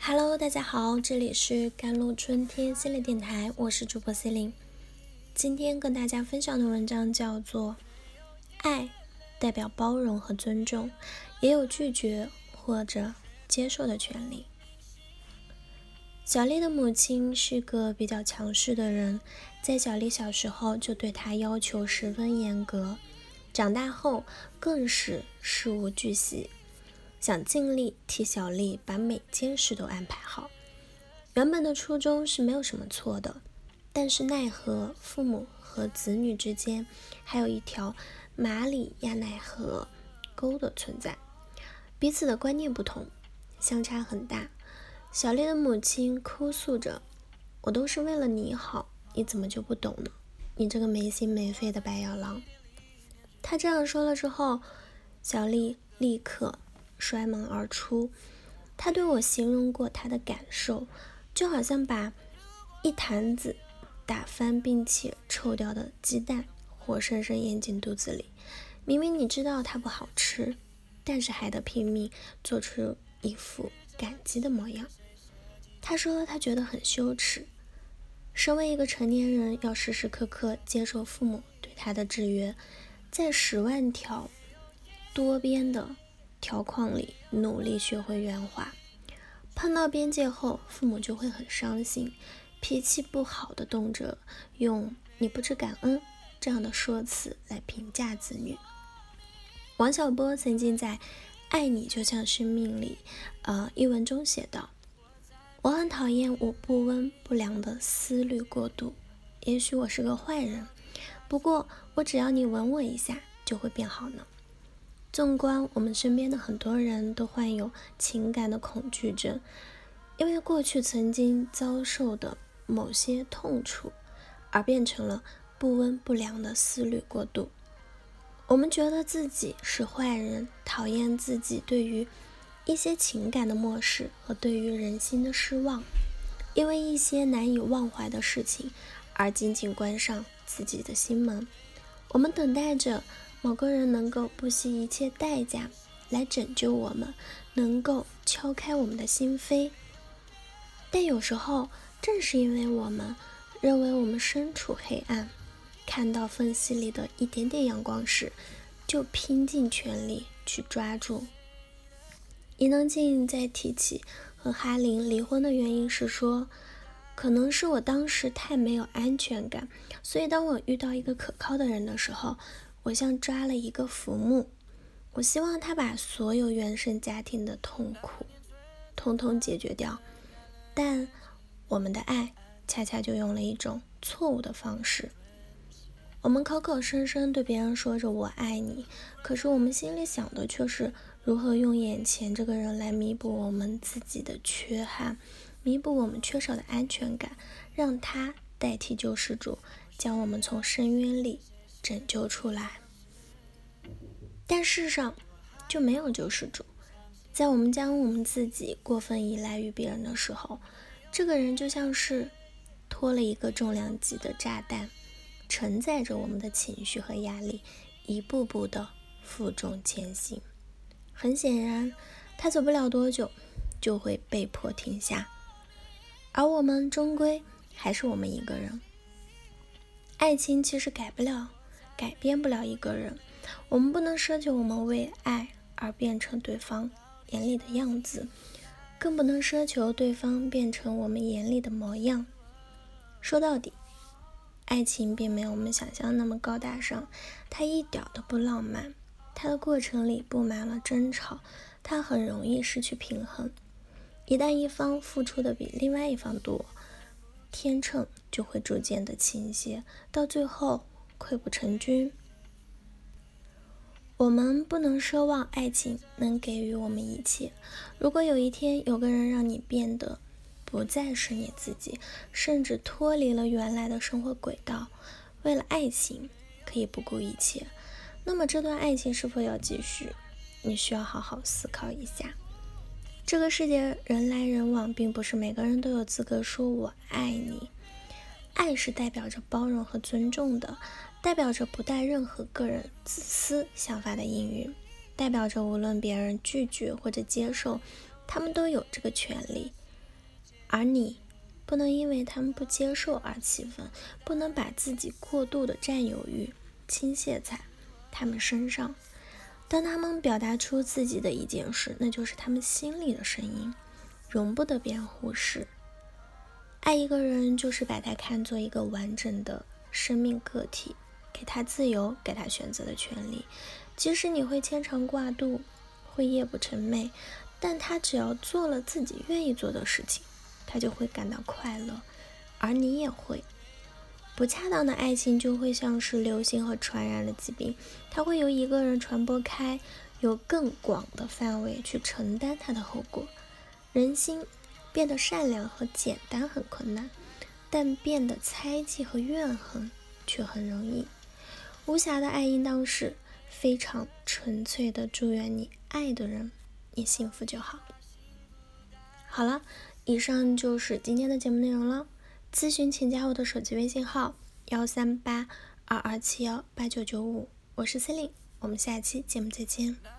Hello，大家好，这里是甘露春天心理电台，我是主播 C 琳。今天跟大家分享的文章叫做《爱代表包容和尊重，也有拒绝或者接受的权利》。小丽的母亲是个比较强势的人，在小丽小时候就对她要求十分严格，长大后更是事无巨细。想尽力替小丽把每件事都安排好。原本的初衷是没有什么错的，但是奈何父母和子女之间还有一条马里亚纳河沟的存在，彼此的观念不同，相差很大。小丽的母亲哭诉着：“我都是为了你好，你怎么就不懂呢？你这个没心没肺的白眼狼！”她这样说了之后，小丽立刻。摔门而出。他对我形容过他的感受，就好像把一坛子打翻并且臭掉的鸡蛋活生生咽进肚子里。明明你知道它不好吃，但是还得拼命做出一副感激的模样。他说他觉得很羞耻，身为一个成年人，要时时刻刻接受父母对他的制约，在十万条多边的。条框里努力学会圆滑，碰到边界后，父母就会很伤心，脾气不好的动辄用“你不知感恩”这样的说辞来评价子女。王小波曾经在《爱你就像生命》里，呃一文中写道：“我很讨厌我不温不凉的思虑过度，也许我是个坏人，不过我只要你吻我一下，就会变好呢。”纵观我们身边的很多人都患有情感的恐惧症，因为过去曾经遭受的某些痛楚，而变成了不温不凉的思虑过度。我们觉得自己是坏人，讨厌自己对于一些情感的漠视和对于人心的失望，因为一些难以忘怀的事情而紧紧关上自己的心门。我们等待着。某个人能够不惜一切代价来拯救我们，能够敲开我们的心扉。但有时候，正是因为我们认为我们身处黑暗，看到缝隙里的一点点阳光时，就拼尽全力去抓住。伊能静在提起和哈林离婚的原因时说：“可能是我当时太没有安全感，所以当我遇到一个可靠的人的时候。”我像抓了一个浮木，我希望他把所有原生家庭的痛苦通通解决掉，但我们的爱恰恰就用了一种错误的方式。我们口口声声对别人说着“我爱你”，可是我们心里想的却是如何用眼前这个人来弥补我们自己的缺憾，弥补我们缺少的安全感，让他代替救世主，将我们从深渊里。拯救出来，但世上就没有救世主。在我们将我们自己过分依赖于别人的时候，这个人就像是拖了一个重量级的炸弹，承载着我们的情绪和压力，一步步的负重前行。很显然，他走不了多久就会被迫停下，而我们终归还是我们一个人。爱情其实改不了。改变不了一个人，我们不能奢求我们为爱而变成对方眼里的样子，更不能奢求对方变成我们眼里的模样。说到底，爱情并没有我们想象那么高大上，它一点都不浪漫，它的过程里布满了争吵，它很容易失去平衡。一旦一方付出的比另外一方多，天秤就会逐渐的倾斜，到最后。溃不成军。我们不能奢望爱情能给予我们一切。如果有一天有个人让你变得不再是你自己，甚至脱离了原来的生活轨道，为了爱情可以不顾一切，那么这段爱情是否要继续？你需要好好思考一下。这个世界人来人往，并不是每个人都有资格说我爱你。爱是代表着包容和尊重的，代表着不带任何个人自私想法的应允，代表着无论别人拒绝或者接受，他们都有这个权利，而你不能因为他们不接受而气愤，不能把自己过度的占有欲倾泻在他们身上。当他们表达出自己的一件事，那就是他们心里的声音，容不得别人忽视。爱一个人，就是把他看作一个完整的生命个体，给他自由，给他选择的权利。即使你会牵肠挂肚，会夜不成寐，但他只要做了自己愿意做的事情，他就会感到快乐，而你也会。不恰当的爱情就会像是流行和传染的疾病，它会由一个人传播开，有更广的范围去承担它的后果。人心。变得善良和简单很困难，但变得猜忌和怨恨却很容易。无瑕的爱应当是非常纯粹的，祝愿你爱的人你幸福就好。好了，以上就是今天的节目内容了。咨询请加我的手机微信号：幺三八二二七幺八九九五，我是 c e l i n e 我们下期节目再见。